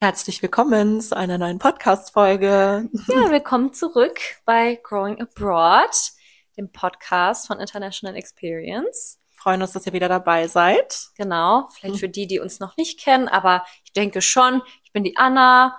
Herzlich willkommen zu einer neuen Podcast-Folge. Ja, willkommen zurück bei Growing Abroad, dem Podcast von International Experience. Freuen uns, dass ihr wieder dabei seid. Genau, vielleicht für die, die uns noch nicht kennen, aber ich denke schon. Ich bin die Anna.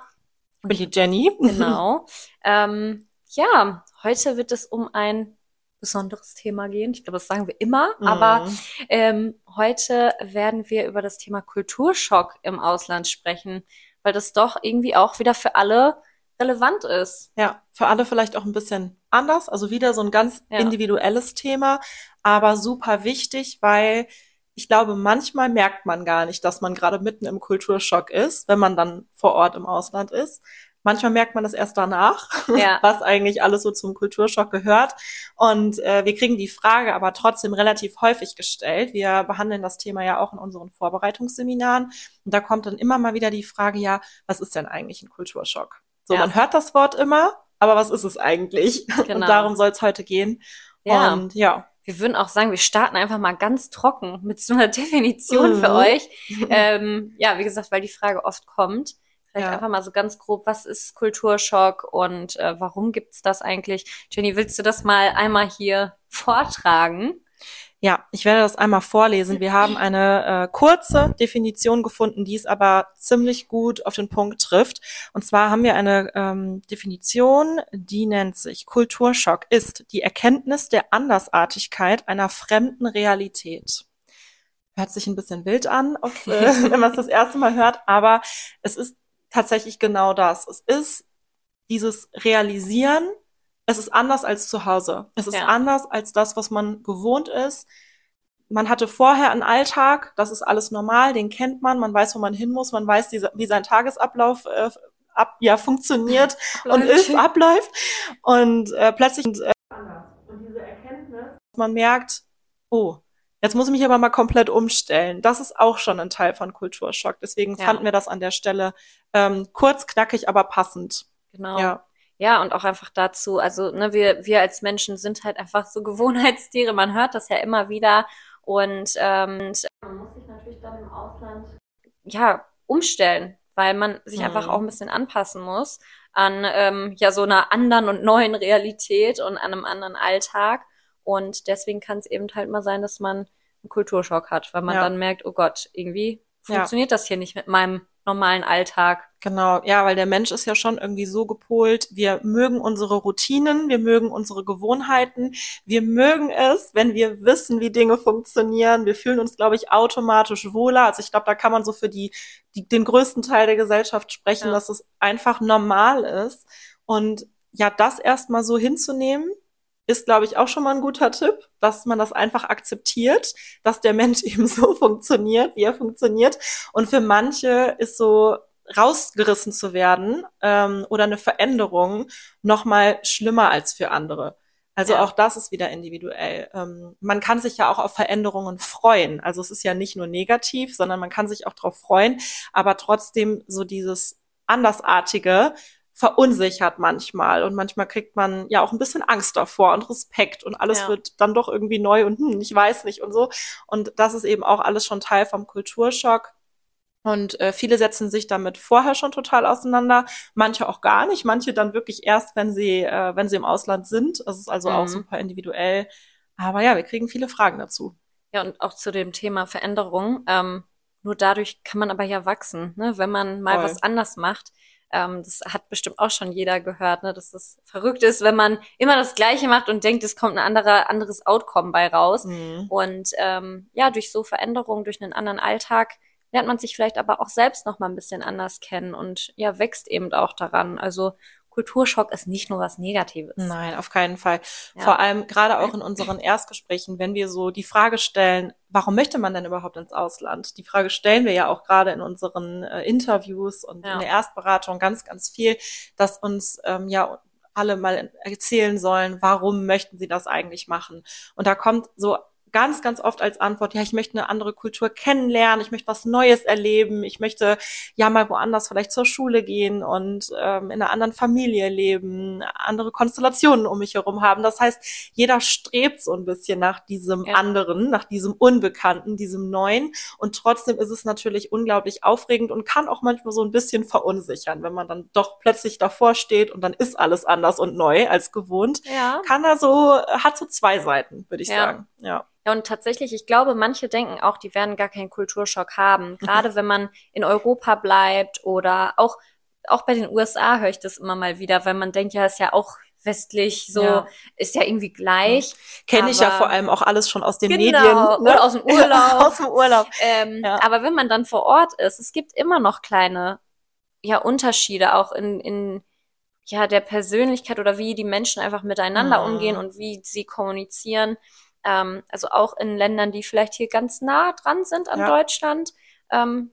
Ich bin die Jenny. Genau. ähm, ja, heute wird es um ein besonderes Thema gehen. Ich glaube, das sagen wir immer. Mhm. Aber ähm, heute werden wir über das Thema Kulturschock im Ausland sprechen weil das doch irgendwie auch wieder für alle relevant ist. Ja, für alle vielleicht auch ein bisschen anders, also wieder so ein ganz ja. individuelles Thema, aber super wichtig, weil ich glaube, manchmal merkt man gar nicht, dass man gerade mitten im Kulturschock ist, wenn man dann vor Ort im Ausland ist. Manchmal merkt man das erst danach, ja. was eigentlich alles so zum Kulturschock gehört. Und äh, wir kriegen die Frage aber trotzdem relativ häufig gestellt. Wir behandeln das Thema ja auch in unseren Vorbereitungsseminaren. Und da kommt dann immer mal wieder die Frage, ja, was ist denn eigentlich ein Kulturschock? So, ja. man hört das Wort immer, aber was ist es eigentlich? Genau. Und darum soll es heute gehen. Ja. Und ja. Wir würden auch sagen, wir starten einfach mal ganz trocken mit so einer Definition mhm. für euch. Ähm, ja, wie gesagt, weil die Frage oft kommt. Vielleicht ja. einfach mal so ganz grob, was ist Kulturschock und äh, warum gibt's das eigentlich? Jenny, willst du das mal einmal hier vortragen? Ja, ich werde das einmal vorlesen. Wir haben eine äh, kurze Definition gefunden, die es aber ziemlich gut auf den Punkt trifft. Und zwar haben wir eine ähm, Definition, die nennt sich Kulturschock ist die Erkenntnis der Andersartigkeit einer fremden Realität. Hört sich ein bisschen wild an, auf, äh, wenn man es das erste Mal hört, aber es ist tatsächlich genau das. Es ist dieses Realisieren, es ist anders als zu Hause. Es ist ja. anders als das, was man gewohnt ist. Man hatte vorher einen Alltag, das ist alles normal, den kennt man, man weiß, wo man hin muss, man weiß, wie sein Tagesablauf äh, ab, ja, funktioniert und ist, abläuft. Und äh, plötzlich äh, und diese Erkenntnis, man merkt, oh, Jetzt muss ich mich aber mal komplett umstellen. Das ist auch schon ein Teil von Kulturschock. Deswegen ja. fanden wir das an der Stelle ähm, kurz, knackig, aber passend. Genau. Ja. Ja, und auch einfach dazu, also ne, wir, wir als Menschen sind halt einfach so Gewohnheitstiere, man hört das ja immer wieder. Und ähm, man muss sich natürlich dann im Ausland ja umstellen, weil man sich mhm. einfach auch ein bisschen anpassen muss an ähm, ja so einer anderen und neuen Realität und an einem anderen Alltag. Und deswegen kann es eben halt mal sein, dass man einen Kulturschock hat, weil man ja. dann merkt, oh Gott, irgendwie funktioniert ja. das hier nicht mit meinem normalen Alltag. Genau, ja, weil der Mensch ist ja schon irgendwie so gepolt, wir mögen unsere Routinen, wir mögen unsere Gewohnheiten, wir mögen es, wenn wir wissen, wie Dinge funktionieren, wir fühlen uns, glaube ich, automatisch wohler. Also ich glaube, da kann man so für die, die den größten Teil der Gesellschaft sprechen, ja. dass es einfach normal ist. Und ja, das erstmal so hinzunehmen, ist, glaube ich, auch schon mal ein guter Tipp, dass man das einfach akzeptiert, dass der Mensch eben so funktioniert, wie er funktioniert. Und für manche ist so rausgerissen zu werden ähm, oder eine Veränderung noch mal schlimmer als für andere. Also ja. auch das ist wieder individuell. Ähm, man kann sich ja auch auf Veränderungen freuen. Also es ist ja nicht nur negativ, sondern man kann sich auch darauf freuen, aber trotzdem so dieses Andersartige verunsichert manchmal und manchmal kriegt man ja auch ein bisschen Angst davor und Respekt und alles ja. wird dann doch irgendwie neu und hm, ich weiß nicht und so. Und das ist eben auch alles schon Teil vom Kulturschock. Und äh, viele setzen sich damit vorher schon total auseinander, manche auch gar nicht, manche dann wirklich erst, wenn sie, äh, wenn sie im Ausland sind. Das ist also mhm. auch super individuell. Aber ja, wir kriegen viele Fragen dazu. Ja, und auch zu dem Thema Veränderung. Ähm, nur dadurch kann man aber ja wachsen, ne? wenn man mal Voll. was anders macht. Ähm, das hat bestimmt auch schon jeder gehört, ne, dass das verrückt ist, wenn man immer das Gleiche macht und denkt, es kommt ein anderer, anderes Outcome bei raus. Mhm. Und ähm, ja, durch so Veränderungen, durch einen anderen Alltag lernt man sich vielleicht aber auch selbst noch mal ein bisschen anders kennen und ja, wächst eben auch daran. Also Kulturschock ist nicht nur was Negatives. Nein, auf keinen Fall. Ja. Vor allem gerade auch in unseren Erstgesprächen, wenn wir so die Frage stellen, warum möchte man denn überhaupt ins Ausland? Die Frage stellen wir ja auch gerade in unseren äh, Interviews und ja. in der Erstberatung ganz, ganz viel, dass uns ähm, ja alle mal erzählen sollen, warum möchten sie das eigentlich machen? Und da kommt so ganz, ganz oft als Antwort, ja, ich möchte eine andere Kultur kennenlernen, ich möchte was Neues erleben, ich möchte ja mal woanders vielleicht zur Schule gehen und ähm, in einer anderen Familie leben, andere Konstellationen um mich herum haben. Das heißt, jeder strebt so ein bisschen nach diesem ja. anderen, nach diesem Unbekannten, diesem Neuen. Und trotzdem ist es natürlich unglaublich aufregend und kann auch manchmal so ein bisschen verunsichern, wenn man dann doch plötzlich davor steht und dann ist alles anders und neu als gewohnt. Ja. Kann er so, hat so zwei Seiten, würde ich ja. sagen. Ja. Ja, und tatsächlich, ich glaube, manche denken auch, die werden gar keinen Kulturschock haben. Gerade wenn man in Europa bleibt oder auch, auch bei den USA höre ich das immer mal wieder, weil man denkt, ja, ist ja auch westlich, so ja. ist ja irgendwie gleich. Kenne ich ja vor allem auch alles schon aus den genau, Medien. Ne? Oder aus dem Urlaub. aus dem Urlaub. Ähm, ja. Aber wenn man dann vor Ort ist, es gibt immer noch kleine ja, Unterschiede, auch in, in ja, der Persönlichkeit oder wie die Menschen einfach miteinander mhm. umgehen und wie sie kommunizieren. Ähm, also auch in Ländern, die vielleicht hier ganz nah dran sind an ja. Deutschland, ähm,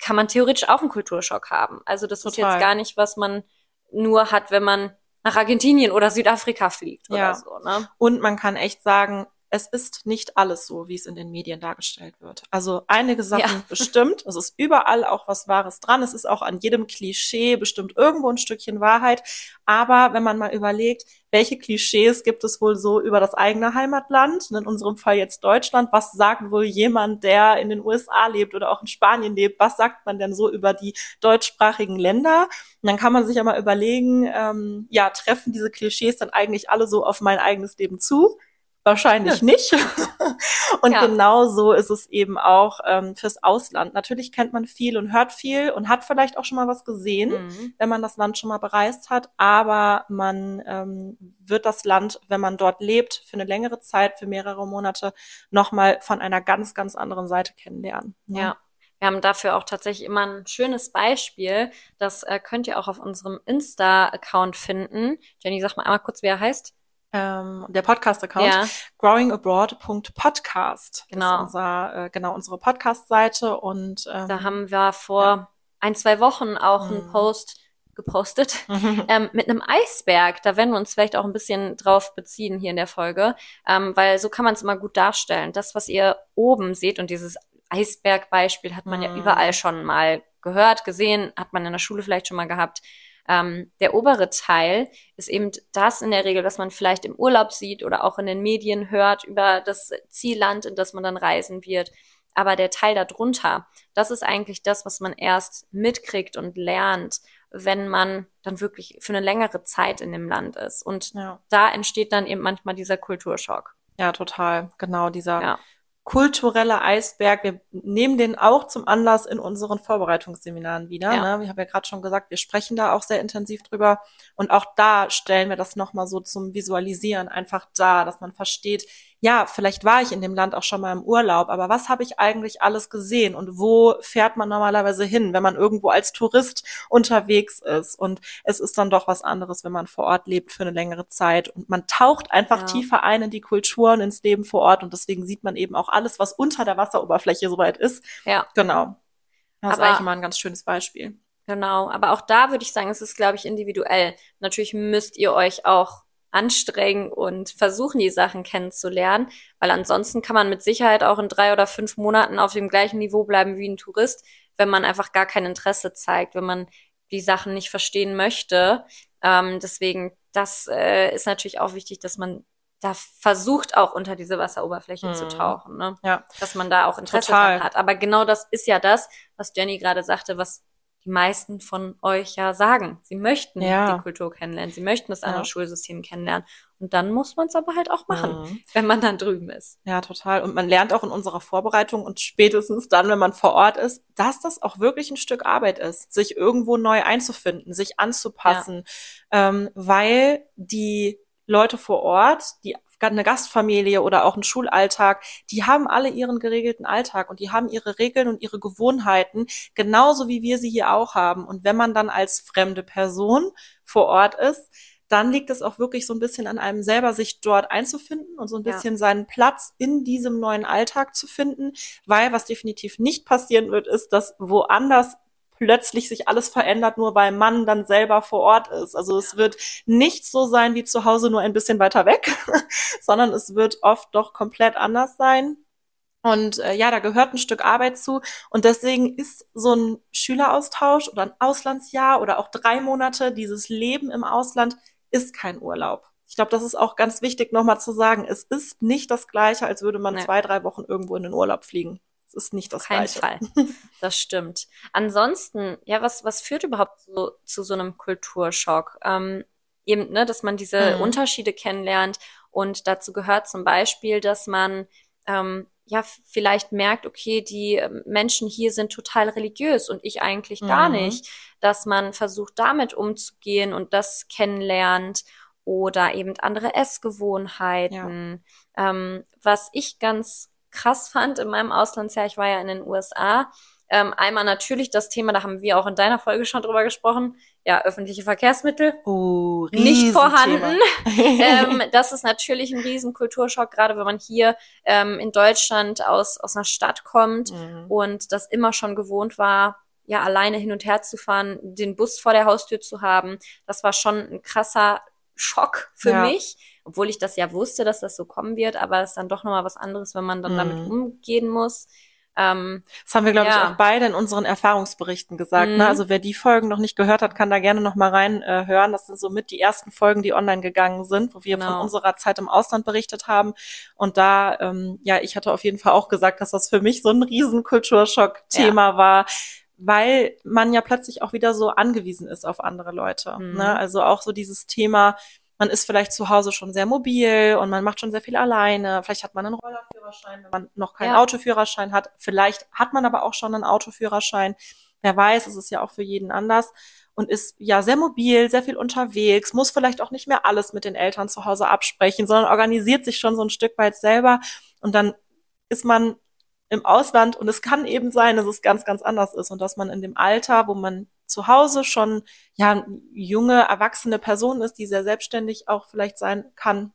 kann man theoretisch auch einen Kulturschock haben. Also das Total. ist jetzt gar nicht, was man nur hat, wenn man nach Argentinien oder Südafrika fliegt ja. oder so. Ne? Und man kann echt sagen, es ist nicht alles so, wie es in den Medien dargestellt wird. Also einige Sachen ja. bestimmt. Es ist überall auch was Wahres dran. Es ist auch an jedem Klischee bestimmt irgendwo ein Stückchen Wahrheit. Aber wenn man mal überlegt, welche Klischees gibt es wohl so über das eigene Heimatland, in unserem Fall jetzt Deutschland, was sagt wohl jemand, der in den USA lebt oder auch in Spanien lebt, was sagt man denn so über die deutschsprachigen Länder? Und dann kann man sich ja mal überlegen, ähm, ja, treffen diese Klischees dann eigentlich alle so auf mein eigenes Leben zu? Wahrscheinlich nicht. und ja. genau so ist es eben auch ähm, fürs Ausland. Natürlich kennt man viel und hört viel und hat vielleicht auch schon mal was gesehen, mhm. wenn man das Land schon mal bereist hat. Aber man ähm, wird das Land, wenn man dort lebt, für eine längere Zeit, für mehrere Monate, nochmal von einer ganz, ganz anderen Seite kennenlernen. Ne? Ja. Wir haben dafür auch tatsächlich immer ein schönes Beispiel. Das äh, könnt ihr auch auf unserem Insta-Account finden. Jenny, sag mal einmal kurz, wie er heißt ähm, der Podcast-Account, ja. growingabroad.podcast. Genau. unser, äh, genau unsere Podcast-Seite und ähm, da haben wir vor ja. ein, zwei Wochen auch mhm. einen Post gepostet ähm, mit einem Eisberg. Da werden wir uns vielleicht auch ein bisschen drauf beziehen hier in der Folge, ähm, weil so kann man es immer gut darstellen. Das, was ihr oben seht und dieses Eisbergbeispiel hat man mhm. ja überall schon mal gehört, gesehen, hat man in der Schule vielleicht schon mal gehabt. Ähm, der obere Teil ist eben das in der Regel, was man vielleicht im Urlaub sieht oder auch in den Medien hört über das Zielland, in das man dann reisen wird. Aber der Teil darunter, das ist eigentlich das, was man erst mitkriegt und lernt, wenn man dann wirklich für eine längere Zeit in dem Land ist. Und ja. da entsteht dann eben manchmal dieser Kulturschock. Ja, total. Genau, dieser ja kulturelle Eisberg. Wir nehmen den auch zum Anlass in unseren Vorbereitungsseminaren wieder. Ja. Ne? Ich habe ja gerade schon gesagt, wir sprechen da auch sehr intensiv drüber. Und auch da stellen wir das nochmal so zum Visualisieren einfach da, dass man versteht, ja, vielleicht war ich in dem Land auch schon mal im Urlaub, aber was habe ich eigentlich alles gesehen und wo fährt man normalerweise hin, wenn man irgendwo als Tourist unterwegs ist? Und es ist dann doch was anderes, wenn man vor Ort lebt für eine längere Zeit und man taucht einfach ja. tiefer ein in die Kulturen, ins Leben vor Ort und deswegen sieht man eben auch alles, was unter der Wasseroberfläche soweit ist. Ja. Genau. Das aber ist eigentlich mal ein ganz schönes Beispiel. Genau, aber auch da würde ich sagen, es ist, glaube ich, individuell. Natürlich müsst ihr euch auch anstrengen und versuchen, die Sachen kennenzulernen, weil ansonsten kann man mit Sicherheit auch in drei oder fünf Monaten auf dem gleichen Niveau bleiben wie ein Tourist, wenn man einfach gar kein Interesse zeigt, wenn man die Sachen nicht verstehen möchte. Ähm, deswegen, das äh, ist natürlich auch wichtig, dass man da versucht auch unter diese Wasseroberfläche hm. zu tauchen, ne? Ja. Dass man da auch Interesse dran hat. Aber genau das ist ja das, was Jenny gerade sagte, was die meisten von euch ja sagen. Sie möchten ja. die Kultur kennenlernen, sie möchten das andere ja. Schulsystem kennenlernen. Und dann muss man es aber halt auch machen, mhm. wenn man dann drüben ist. Ja, total. Und man lernt auch in unserer Vorbereitung und spätestens dann, wenn man vor Ort ist, dass das auch wirklich ein Stück Arbeit ist, sich irgendwo neu einzufinden, sich anzupassen, ja. ähm, weil die Leute vor Ort, die eine Gastfamilie oder auch ein Schulalltag, die haben alle ihren geregelten Alltag und die haben ihre Regeln und ihre Gewohnheiten, genauso wie wir sie hier auch haben. Und wenn man dann als fremde Person vor Ort ist, dann liegt es auch wirklich so ein bisschen an einem selber, sich dort einzufinden und so ein bisschen ja. seinen Platz in diesem neuen Alltag zu finden, weil was definitiv nicht passieren wird, ist, dass woanders plötzlich sich alles verändert, nur weil Mann dann selber vor Ort ist. Also es wird nicht so sein wie zu Hause, nur ein bisschen weiter weg, sondern es wird oft doch komplett anders sein. Und äh, ja, da gehört ein Stück Arbeit zu. Und deswegen ist so ein Schüleraustausch oder ein Auslandsjahr oder auch drei Monate, dieses Leben im Ausland, ist kein Urlaub. Ich glaube, das ist auch ganz wichtig nochmal zu sagen. Es ist nicht das Gleiche, als würde man nee. zwei, drei Wochen irgendwo in den Urlaub fliegen. Es ist nicht das Kein Gleiche. Fall. Das stimmt. Ansonsten, ja, was, was führt überhaupt so, zu so einem Kulturschock? Ähm, eben, ne, dass man diese mhm. Unterschiede kennenlernt und dazu gehört zum Beispiel, dass man ähm, ja vielleicht merkt, okay, die ähm, Menschen hier sind total religiös und ich eigentlich gar mhm. nicht, dass man versucht, damit umzugehen und das kennenlernt oder eben andere Essgewohnheiten. Ja. Ähm, was ich ganz krass fand in meinem Auslandsjahr, ich war ja in den USA, ähm, einmal natürlich das Thema, da haben wir auch in deiner Folge schon drüber gesprochen, ja, öffentliche Verkehrsmittel oh, nicht vorhanden. ähm, das ist natürlich ein riesen Kulturschock, gerade wenn man hier ähm, in Deutschland aus, aus einer Stadt kommt mhm. und das immer schon gewohnt war, ja, alleine hin und her zu fahren, den Bus vor der Haustür zu haben. Das war schon ein krasser Schock für ja. mich, obwohl ich das ja wusste, dass das so kommen wird, aber es ist dann doch nochmal was anderes, wenn man dann mhm. damit umgehen muss. Ähm, das haben wir, glaube ja. ich, auch beide in unseren Erfahrungsberichten gesagt. Ne? Mhm. Ne? Also wer die Folgen noch nicht gehört hat, kann da gerne noch mal rein äh, hören. Das sind somit die ersten Folgen, die online gegangen sind, wo wir genau. von unserer Zeit im Ausland berichtet haben. Und da, ähm, ja, ich hatte auf jeden Fall auch gesagt, dass das für mich so ein riesen Kulturschock-Thema ja. war weil man ja plötzlich auch wieder so angewiesen ist auf andere Leute. Mhm. Ne? Also auch so dieses Thema, man ist vielleicht zu Hause schon sehr mobil und man macht schon sehr viel alleine. Vielleicht hat man einen Rollerführerschein, wenn man noch keinen ja. Autoführerschein hat. Vielleicht hat man aber auch schon einen Autoführerschein. Wer weiß, es ist ja auch für jeden anders und ist ja sehr mobil, sehr viel unterwegs, muss vielleicht auch nicht mehr alles mit den Eltern zu Hause absprechen, sondern organisiert sich schon so ein Stück weit selber und dann ist man im Ausland und es kann eben sein, dass es ganz, ganz anders ist und dass man in dem Alter, wo man zu Hause schon ja junge, erwachsene Person ist, die sehr selbstständig auch vielleicht sein kann,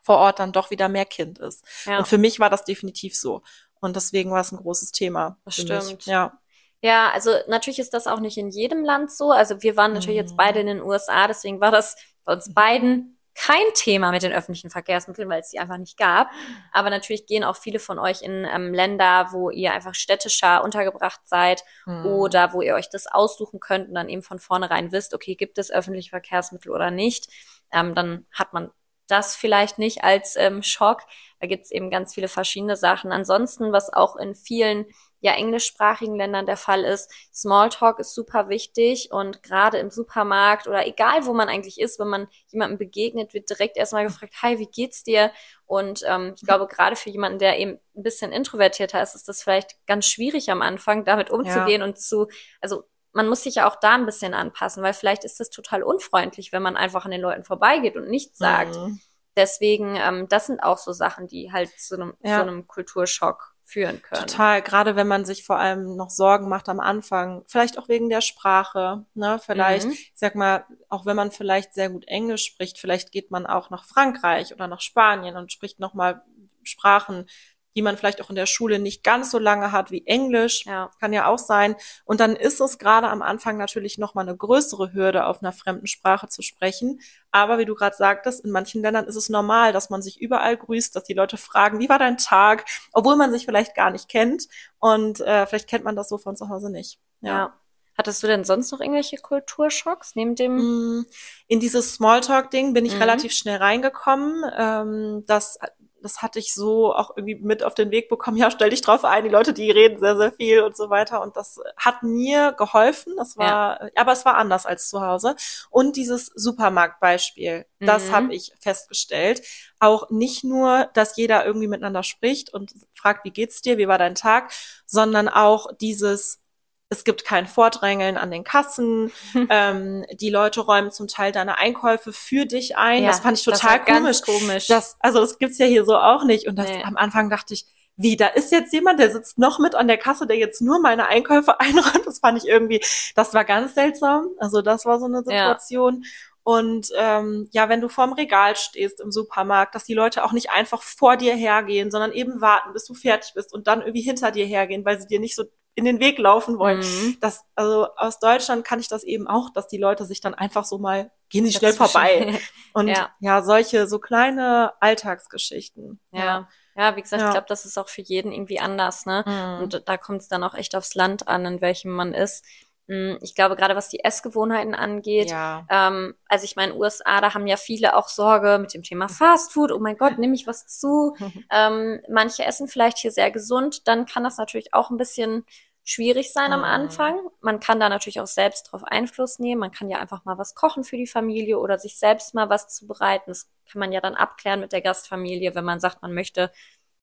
vor Ort dann doch wieder mehr Kind ist. Ja. Und für mich war das definitiv so. Und deswegen war es ein großes Thema. Das stimmt. Mich. Ja. Ja, also natürlich ist das auch nicht in jedem Land so. Also wir waren natürlich mhm. jetzt beide in den USA, deswegen war das bei uns beiden kein Thema mit den öffentlichen Verkehrsmitteln, weil es die einfach nicht gab. Aber natürlich gehen auch viele von euch in ähm, Länder, wo ihr einfach städtischer untergebracht seid mhm. oder wo ihr euch das aussuchen könnt und dann eben von vornherein wisst, okay, gibt es öffentliche Verkehrsmittel oder nicht. Ähm, dann hat man das vielleicht nicht als ähm, Schock. Da gibt es eben ganz viele verschiedene Sachen. Ansonsten, was auch in vielen ja englischsprachigen Ländern der Fall ist. Smalltalk ist super wichtig und gerade im Supermarkt oder egal wo man eigentlich ist, wenn man jemandem begegnet, wird direkt erstmal gefragt, hi, wie geht's dir? Und ähm, ich glaube, gerade für jemanden, der eben ein bisschen introvertierter ist, ist das vielleicht ganz schwierig am Anfang, damit umzugehen ja. und zu, also man muss sich ja auch da ein bisschen anpassen, weil vielleicht ist das total unfreundlich, wenn man einfach an den Leuten vorbeigeht und nichts sagt. Mhm. Deswegen, ähm, das sind auch so Sachen, die halt zu einem, ja. zu einem Kulturschock führen können. Total, gerade wenn man sich vor allem noch Sorgen macht am Anfang, vielleicht auch wegen der Sprache, ne? Vielleicht, mhm. ich sag mal, auch wenn man vielleicht sehr gut Englisch spricht, vielleicht geht man auch nach Frankreich oder nach Spanien und spricht nochmal Sprachen, die man vielleicht auch in der Schule nicht ganz so lange hat wie Englisch, ja. kann ja auch sein. Und dann ist es gerade am Anfang natürlich noch mal eine größere Hürde, auf einer fremden Sprache zu sprechen. Aber wie du gerade sagtest, in manchen Ländern ist es normal, dass man sich überall grüßt, dass die Leute fragen, wie war dein Tag, obwohl man sich vielleicht gar nicht kennt. Und äh, vielleicht kennt man das so von zu Hause nicht. ja. ja. Hattest du denn sonst noch irgendwelche Kulturschocks neben dem? Mm, in dieses Smalltalk-Ding bin ich mhm. relativ schnell reingekommen. Ähm, das das hatte ich so auch irgendwie mit auf den Weg bekommen. Ja, stell dich drauf ein, die Leute, die reden sehr, sehr viel und so weiter. Und das hat mir geholfen. Das war, ja. aber es war anders als zu Hause. Und dieses Supermarktbeispiel, mhm. das habe ich festgestellt. Auch nicht nur, dass jeder irgendwie miteinander spricht und fragt, wie geht's dir, wie war dein Tag, sondern auch dieses, es gibt kein Vordrängeln an den Kassen, ähm, die Leute räumen zum Teil deine Einkäufe für dich ein. Ja, das fand ich total komisch. komisch. Das, also das gibt's ja hier so auch nicht. Und das, nee. am Anfang dachte ich, wie, da ist jetzt jemand, der sitzt noch mit an der Kasse, der jetzt nur meine Einkäufe einräumt. Das fand ich irgendwie, das war ganz seltsam. Also das war so eine Situation. Ja. Und ähm, ja, wenn du vorm Regal stehst im Supermarkt, dass die Leute auch nicht einfach vor dir hergehen, sondern eben warten, bis du fertig bist und dann irgendwie hinter dir hergehen, weil sie dir nicht so in den Weg laufen wollen. Mhm. Das, also aus Deutschland kann ich das eben auch, dass die Leute sich dann einfach so mal, gehen sie schnell vorbei. Und ja. ja, solche so kleine Alltagsgeschichten. Ja. ja. Ja, wie gesagt, ja. ich glaube, das ist auch für jeden irgendwie anders, ne? Mhm. Und da kommt es dann auch echt aufs Land an, in welchem man ist. Mm, ich glaube, gerade was die Essgewohnheiten angeht, ja. ähm, also ich meine, USA, da haben ja viele auch Sorge mit dem Thema Fastfood. Oh mein Gott, nehme ich was zu? ähm, manche essen vielleicht hier sehr gesund, dann kann das natürlich auch ein bisschen schwierig sein am mhm. Anfang. Man kann da natürlich auch selbst drauf Einfluss nehmen. Man kann ja einfach mal was kochen für die Familie oder sich selbst mal was zubereiten. Das kann man ja dann abklären mit der Gastfamilie, wenn man sagt, man möchte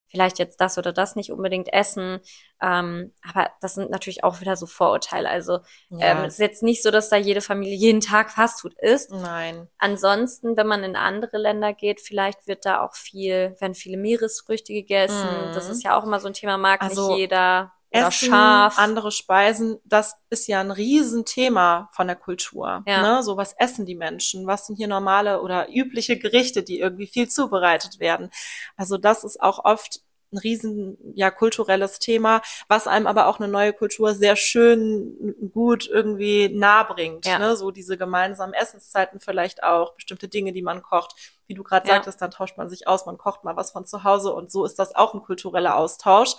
vielleicht jetzt das oder das nicht unbedingt essen. Ähm, aber das sind natürlich auch wieder so Vorurteile. Also ja. ähm, es ist jetzt nicht so, dass da jede Familie jeden Tag Fastfood isst. Nein. Ansonsten, wenn man in andere Länder geht, vielleicht wird da auch viel, werden viele Meeresfrüchte gegessen. Mhm. Das ist ja auch immer so ein Thema, mag also, nicht jeder. Essen, scharf. andere Speisen, das ist ja ein Riesenthema von der Kultur. Ja. Ne? So was essen die Menschen? Was sind hier normale oder übliche Gerichte, die irgendwie viel zubereitet werden? Also das ist auch oft ein riesen ja kulturelles Thema, was einem aber auch eine neue Kultur sehr schön gut irgendwie nahe bringt. Ja. Ne? So diese gemeinsamen Essenszeiten vielleicht auch, bestimmte Dinge, die man kocht. Wie du gerade ja. sagtest, dann tauscht man sich aus, man kocht mal was von zu Hause und so ist das auch ein kultureller Austausch.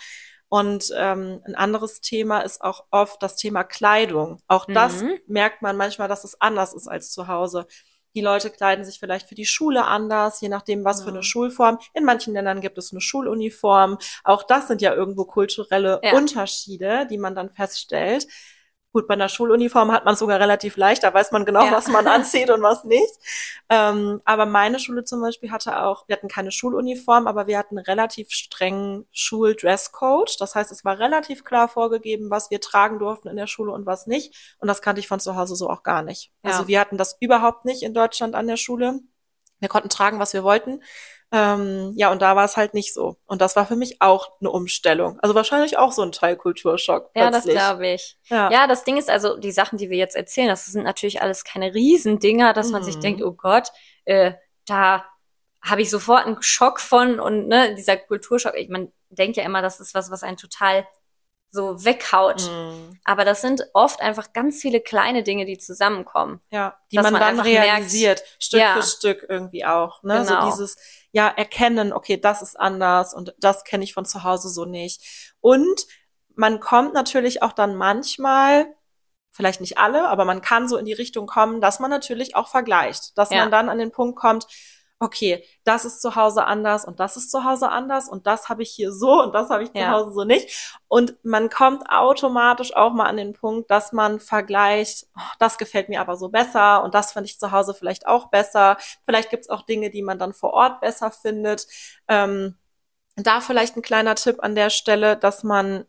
Und ähm, ein anderes Thema ist auch oft das Thema Kleidung. Auch das mhm. merkt man manchmal, dass es anders ist als zu Hause. Die Leute kleiden sich vielleicht für die Schule anders, je nachdem, was ja. für eine Schulform. In manchen Ländern gibt es eine Schuluniform. Auch das sind ja irgendwo kulturelle ja. Unterschiede, die man dann feststellt. Gut, bei einer Schuluniform hat man es sogar relativ leicht, da weiß man genau, ja. was man anzieht und was nicht. Ähm, aber meine Schule zum Beispiel hatte auch, wir hatten keine Schuluniform, aber wir hatten relativ strengen Schuldresscode. Das heißt, es war relativ klar vorgegeben, was wir tragen durften in der Schule und was nicht. Und das kannte ich von zu Hause so auch gar nicht. Ja. Also wir hatten das überhaupt nicht in Deutschland an der Schule. Wir konnten tragen, was wir wollten. Ähm, ja, und da war es halt nicht so. Und das war für mich auch eine Umstellung. Also wahrscheinlich auch so ein Teil Kulturschock. Ja, das glaube ich. Ja. ja, das Ding ist also, die Sachen, die wir jetzt erzählen, das sind natürlich alles keine Riesendinger, dass mhm. man sich mhm. denkt, oh Gott, äh, da habe ich sofort einen Schock von und ne, dieser Kulturschock. Ich, man denkt ja immer, das ist was, was einen total so weghaut. Mm. Aber das sind oft einfach ganz viele kleine Dinge, die zusammenkommen. Ja, die man, man, dann realisiert, merkt, Stück ja. für Stück irgendwie auch. Ne? Genau. So dieses, ja, erkennen, okay, das ist anders und das kenne ich von zu Hause so nicht. Und man kommt natürlich auch dann manchmal, vielleicht nicht alle, aber man kann so in die Richtung kommen, dass man natürlich auch vergleicht, dass ja. man dann an den Punkt kommt, okay, das ist zu Hause anders und das ist zu Hause anders und das habe ich hier so und das habe ich ja. zu Hause so nicht. Und man kommt automatisch auch mal an den Punkt, dass man vergleicht, oh, das gefällt mir aber so besser und das finde ich zu Hause vielleicht auch besser. Vielleicht gibt's auch Dinge, die man dann vor Ort besser findet. Ähm, da vielleicht ein kleiner Tipp an der Stelle, dass man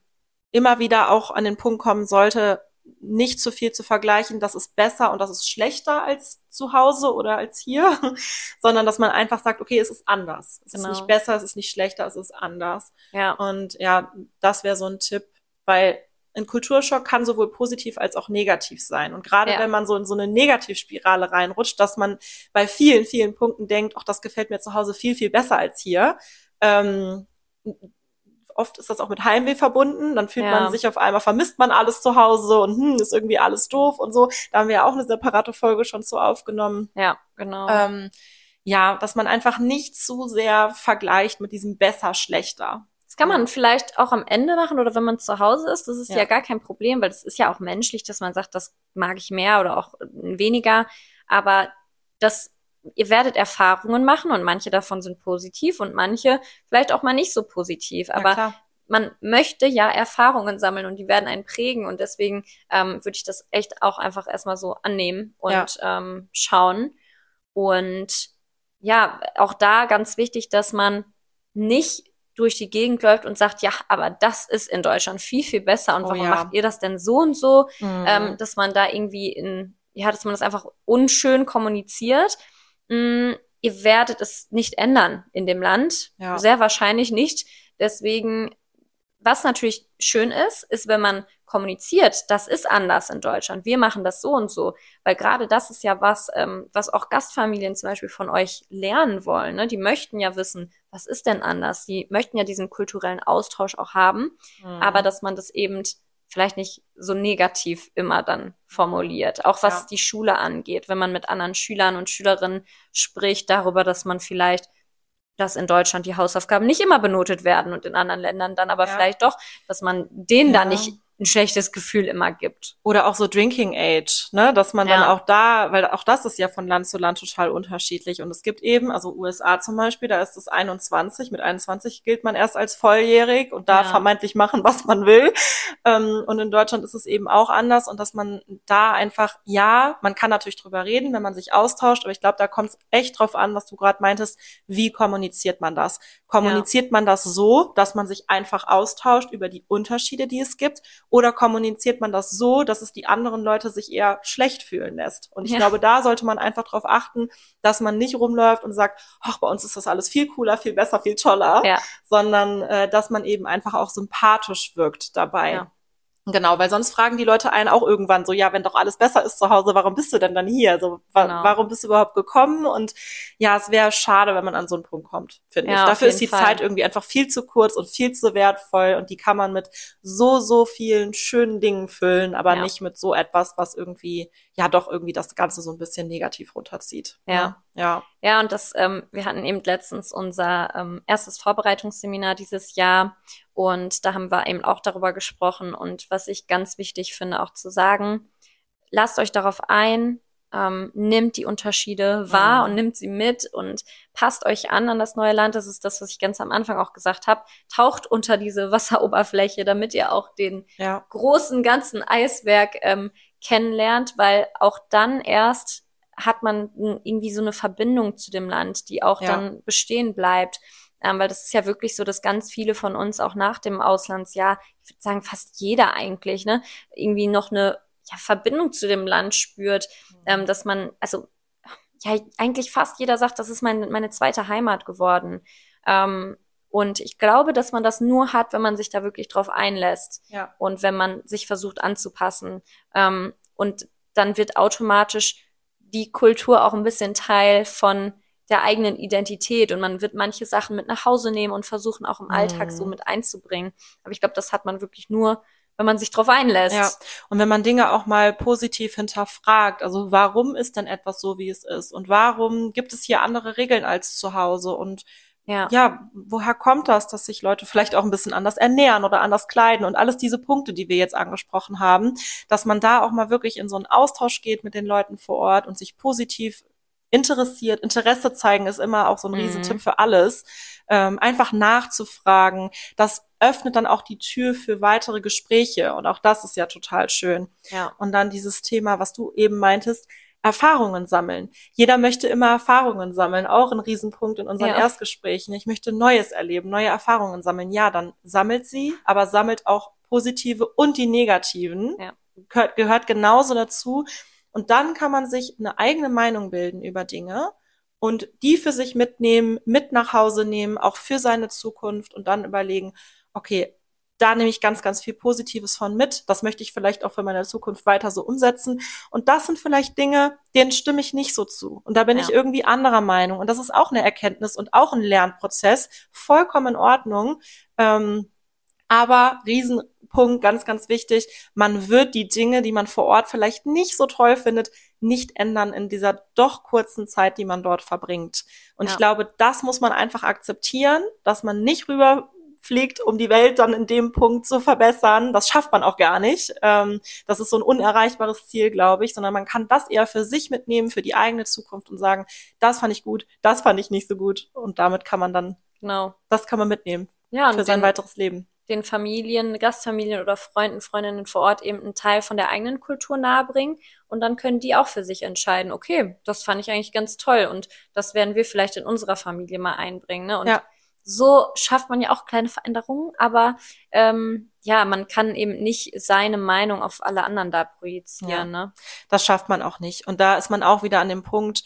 immer wieder auch an den Punkt kommen sollte, nicht zu viel zu vergleichen, das ist besser und das ist schlechter als zu Hause oder als hier, sondern dass man einfach sagt, okay, es ist anders. Es genau. ist nicht besser, es ist nicht schlechter, es ist anders. Ja. Und ja, das wäre so ein Tipp, weil ein Kulturschock kann sowohl positiv als auch negativ sein. Und gerade ja. wenn man so in so eine Negativspirale reinrutscht, dass man bei vielen, vielen Punkten denkt, ach, das gefällt mir zu Hause viel, viel besser als hier, ähm, oft ist das auch mit Heimweh verbunden. Dann fühlt ja. man sich auf einmal, vermisst man alles zu Hause und hm, ist irgendwie alles doof und so. Da haben wir ja auch eine separate Folge schon zu aufgenommen. Ja, genau. Ähm, ja, dass man einfach nicht zu sehr vergleicht mit diesem besser, schlechter. Das kann man vielleicht auch am Ende machen oder wenn man zu Hause ist. Das ist ja. ja gar kein Problem, weil das ist ja auch menschlich, dass man sagt, das mag ich mehr oder auch weniger. Aber das ihr werdet Erfahrungen machen und manche davon sind positiv und manche vielleicht auch mal nicht so positiv. Aber man möchte ja Erfahrungen sammeln und die werden einen prägen und deswegen ähm, würde ich das echt auch einfach erstmal so annehmen und ja. ähm, schauen. Und ja, auch da ganz wichtig, dass man nicht durch die Gegend läuft und sagt, ja, aber das ist in Deutschland viel, viel besser und oh, warum ja. macht ihr das denn so und so, mhm. ähm, dass man da irgendwie in, ja, dass man das einfach unschön kommuniziert mh, mm, ihr werdet es nicht ändern in dem Land. Ja. Sehr wahrscheinlich nicht. Deswegen, was natürlich schön ist, ist, wenn man kommuniziert, das ist anders in Deutschland. Wir machen das so und so. Weil gerade das ist ja was, ähm, was auch Gastfamilien zum Beispiel von euch lernen wollen. Ne? Die möchten ja wissen, was ist denn anders? Die möchten ja diesen kulturellen Austausch auch haben. Mhm. Aber dass man das eben vielleicht nicht so negativ immer dann formuliert. Auch was Ja. die Schule angeht, wenn man mit anderen Schülern und Schülerinnen spricht darüber, dass man vielleicht dass in Deutschland die Hausaufgaben nicht immer benotet werden und in anderen Ländern dann aber Ja. vielleicht doch, dass man denen Ja. da nicht ein schlechtes Gefühl immer gibt. Oder auch so Drinking Age, ne? Dass man dann Ja. auch da, weil auch das ist ja von Land zu Land total unterschiedlich. Und es gibt eben, also USA zum Beispiel, da ist es 21, mit 21 gilt man erst als volljährig und darf Ja. vermeintlich machen, was man will. Ähm, und in Deutschland ist es eben auch anders und dass man da einfach, ja, man kann natürlich drüber reden, wenn man sich austauscht, aber ich glaube, da kommt es echt drauf an, was du gerade meintest, wie kommuniziert man das? Kommuniziert man das so, dass man sich einfach austauscht über die Unterschiede, die es gibt? Oder kommuniziert man das so, dass es die anderen Leute sich eher schlecht fühlen lässt? Und ich Ja. glaube, da sollte man einfach darauf achten, dass man nicht rumläuft und sagt, ach, bei uns ist das alles viel cooler, viel besser, viel toller, Ja. sondern äh, dass man eben einfach auch sympathisch wirkt dabei. Ja. Genau, weil sonst fragen die Leute einen auch irgendwann so, ja, wenn doch alles besser ist zu Hause, warum bist du denn dann hier? So, wa Genau. warum bist du überhaupt gekommen? Und ja, es wäre schade, wenn man an so einen Punkt kommt, finde Ja, ich. Dafür ist die Fall. Zeit irgendwie einfach viel zu kurz und viel zu wertvoll und die kann man mit so, so vielen schönen Dingen füllen, aber Ja. nicht mit so etwas, was irgendwie, ja, doch irgendwie das Ganze so ein bisschen negativ runterzieht. Ja. Ne? Ja. Ja, und das, ähm, wir hatten eben letztens unser ähm, erstes Vorbereitungsseminar dieses Jahr und da haben wir eben auch darüber gesprochen und was ich ganz wichtig finde auch zu sagen, lasst euch darauf ein, ähm, nimmt die Unterschiede wahr Mhm. und nimmt sie mit und passt euch an an das neue Land. Das ist das, was ich ganz am Anfang auch gesagt habe. Taucht unter diese Wasseroberfläche, damit ihr auch den Ja. großen ganzen Eisberg ähm, kennenlernt, weil auch dann erst hat man irgendwie so eine Verbindung zu dem Land, die auch Ja. dann bestehen bleibt. Ähm, weil das ist ja wirklich so, dass ganz viele von uns auch nach dem Auslandsjahr, ich würde sagen fast jeder eigentlich, ne, irgendwie noch eine ja, Verbindung zu dem Land spürt, ähm, dass man, also ja, eigentlich fast jeder sagt, das ist mein, meine zweite Heimat geworden. Ähm, und ich glaube, dass man das nur hat, wenn man sich da wirklich drauf einlässt Ja. und wenn man sich versucht anzupassen. Ähm, und dann wird automatisch die Kultur auch ein bisschen Teil von der eigenen Identität und man wird manche Sachen mit nach Hause nehmen und versuchen auch im Alltag so Mhm. mit einzubringen. Aber ich glaube, das hat man wirklich nur, wenn man sich drauf einlässt. Ja, und wenn man Dinge auch mal positiv hinterfragt, also warum ist denn etwas so, wie es ist? Und warum gibt es hier andere Regeln als zu Hause? Und ja. ja, woher kommt das, dass sich Leute vielleicht auch ein bisschen anders ernähren oder anders kleiden und alles diese Punkte, die wir jetzt angesprochen haben, dass man da auch mal wirklich in so einen Austausch geht mit den Leuten vor Ort und sich positiv interessiert. Interesse zeigen ist immer auch so ein Mhm. Riesentipp für alles. Ähm, einfach nachzufragen, das öffnet dann auch die Tür für weitere Gespräche und auch das ist ja total schön. ja. Und dann dieses Thema, was du eben meintest, Erfahrungen sammeln. Jeder möchte immer Erfahrungen sammeln, auch ein Riesenpunkt in unseren Ja. Erstgesprächen. Ich möchte Neues erleben, neue Erfahrungen sammeln. Ja, dann sammelt sie, aber sammelt auch positive und die negativen. Ja. Gehört, gehört genauso dazu. Und dann kann man sich eine eigene Meinung bilden über Dinge und die für sich mitnehmen, mit nach Hause nehmen, auch für seine Zukunft und dann überlegen, okay, da nehme ich ganz, ganz viel Positives von mit. Das möchte ich vielleicht auch für meine Zukunft weiter so umsetzen. Und das sind vielleicht Dinge, denen stimme ich nicht so zu. Und da bin Ja. ich irgendwie anderer Meinung. Und das ist auch eine Erkenntnis und auch ein Lernprozess. Vollkommen in Ordnung. Ähm, aber Riesenpunkt, ganz, ganz wichtig, man wird die Dinge, die man vor Ort vielleicht nicht so toll findet, nicht ändern in dieser doch kurzen Zeit, die man dort verbringt. Und Ja. ich glaube, das muss man einfach akzeptieren, dass man nicht rüberfliegt, um die Welt dann in dem Punkt zu verbessern. Das schafft man auch gar nicht. Ähm, das ist so ein unerreichbares Ziel, glaube ich, sondern man kann das eher für sich mitnehmen, für die eigene Zukunft und sagen, das fand ich gut, das fand ich nicht so gut. Und damit kann man dann, Genau. das kann man mitnehmen Ja, für sein den, weiteres Leben. Den Familien, Gastfamilien oder Freunden, Freundinnen vor Ort eben einen Teil von der eigenen Kultur nahebringen und dann können die auch für sich entscheiden, okay, das fand ich eigentlich ganz toll und das werden wir vielleicht in unserer Familie mal einbringen. Ne? Und Ja. so schafft man ja auch kleine Veränderungen, aber ähm, ja, man kann eben nicht seine Meinung auf alle anderen da projizieren. Ja. Ne? Das schafft man auch nicht. Und da ist man auch wieder an dem Punkt,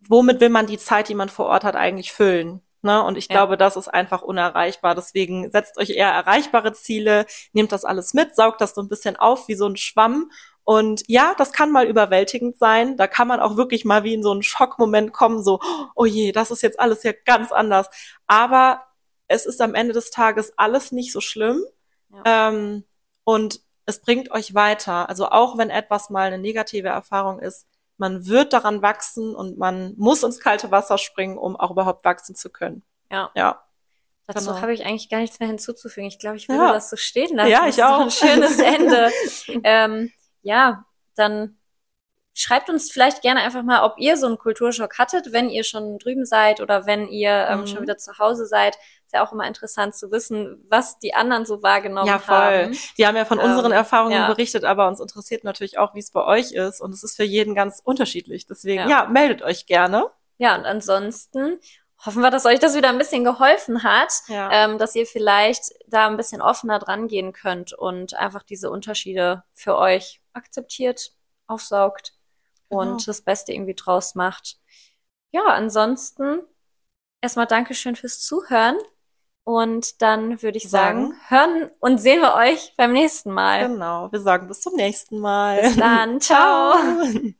womit will man die Zeit, die man vor Ort hat, eigentlich füllen? Ne? Und ich Ja. glaube, das ist einfach unerreichbar. Deswegen setzt euch eher erreichbare Ziele, nehmt das alles mit, saugt das so ein bisschen auf wie so ein Schwamm. Und ja, das kann mal überwältigend sein. Da kann man auch wirklich mal wie in so einen Schockmoment kommen, so, oh je, das ist jetzt alles ja ganz anders. Aber es ist am Ende des Tages alles nicht so schlimm. Ja. Ähm, und es bringt euch weiter. Also auch wenn etwas mal eine negative Erfahrung ist, man wird daran wachsen und man muss ins kalte Wasser springen, um auch überhaupt wachsen zu können. Ja. Ja. Dazu Genau. habe ich eigentlich gar nichts mehr hinzuzufügen. Ich glaube, ich würde Ja. das so stehen lassen. Ja, ich auch. Ein schönes Ende. ähm, ja, dann schreibt uns vielleicht gerne einfach mal, ob ihr so einen Kulturschock hattet, wenn ihr schon drüben seid oder wenn ihr ähm, Mhm. schon wieder zu Hause seid. Ist ja auch immer interessant zu wissen, was die anderen so wahrgenommen Ja, voll. haben. Die haben ja von Ähm, unseren Erfahrungen ja. berichtet, aber uns interessiert natürlich auch, wie es bei euch ist. Und es ist für jeden ganz unterschiedlich. Deswegen, Ja. ja, meldet euch gerne. Ja, und ansonsten hoffen wir, dass euch das wieder ein bisschen geholfen hat. Ja. ähm, dass ihr vielleicht da ein bisschen offener dran gehen könnt und einfach diese Unterschiede für euch akzeptiert, aufsaugt Genau. und das Beste irgendwie draus macht. Ja, ansonsten erstmal Dankeschön fürs Zuhören und dann würde ich sagen, Sagen. hören und sehen wir euch beim nächsten Mal. Genau. Wir sagen bis zum nächsten Mal. Bis dann. Ciao. Ciao.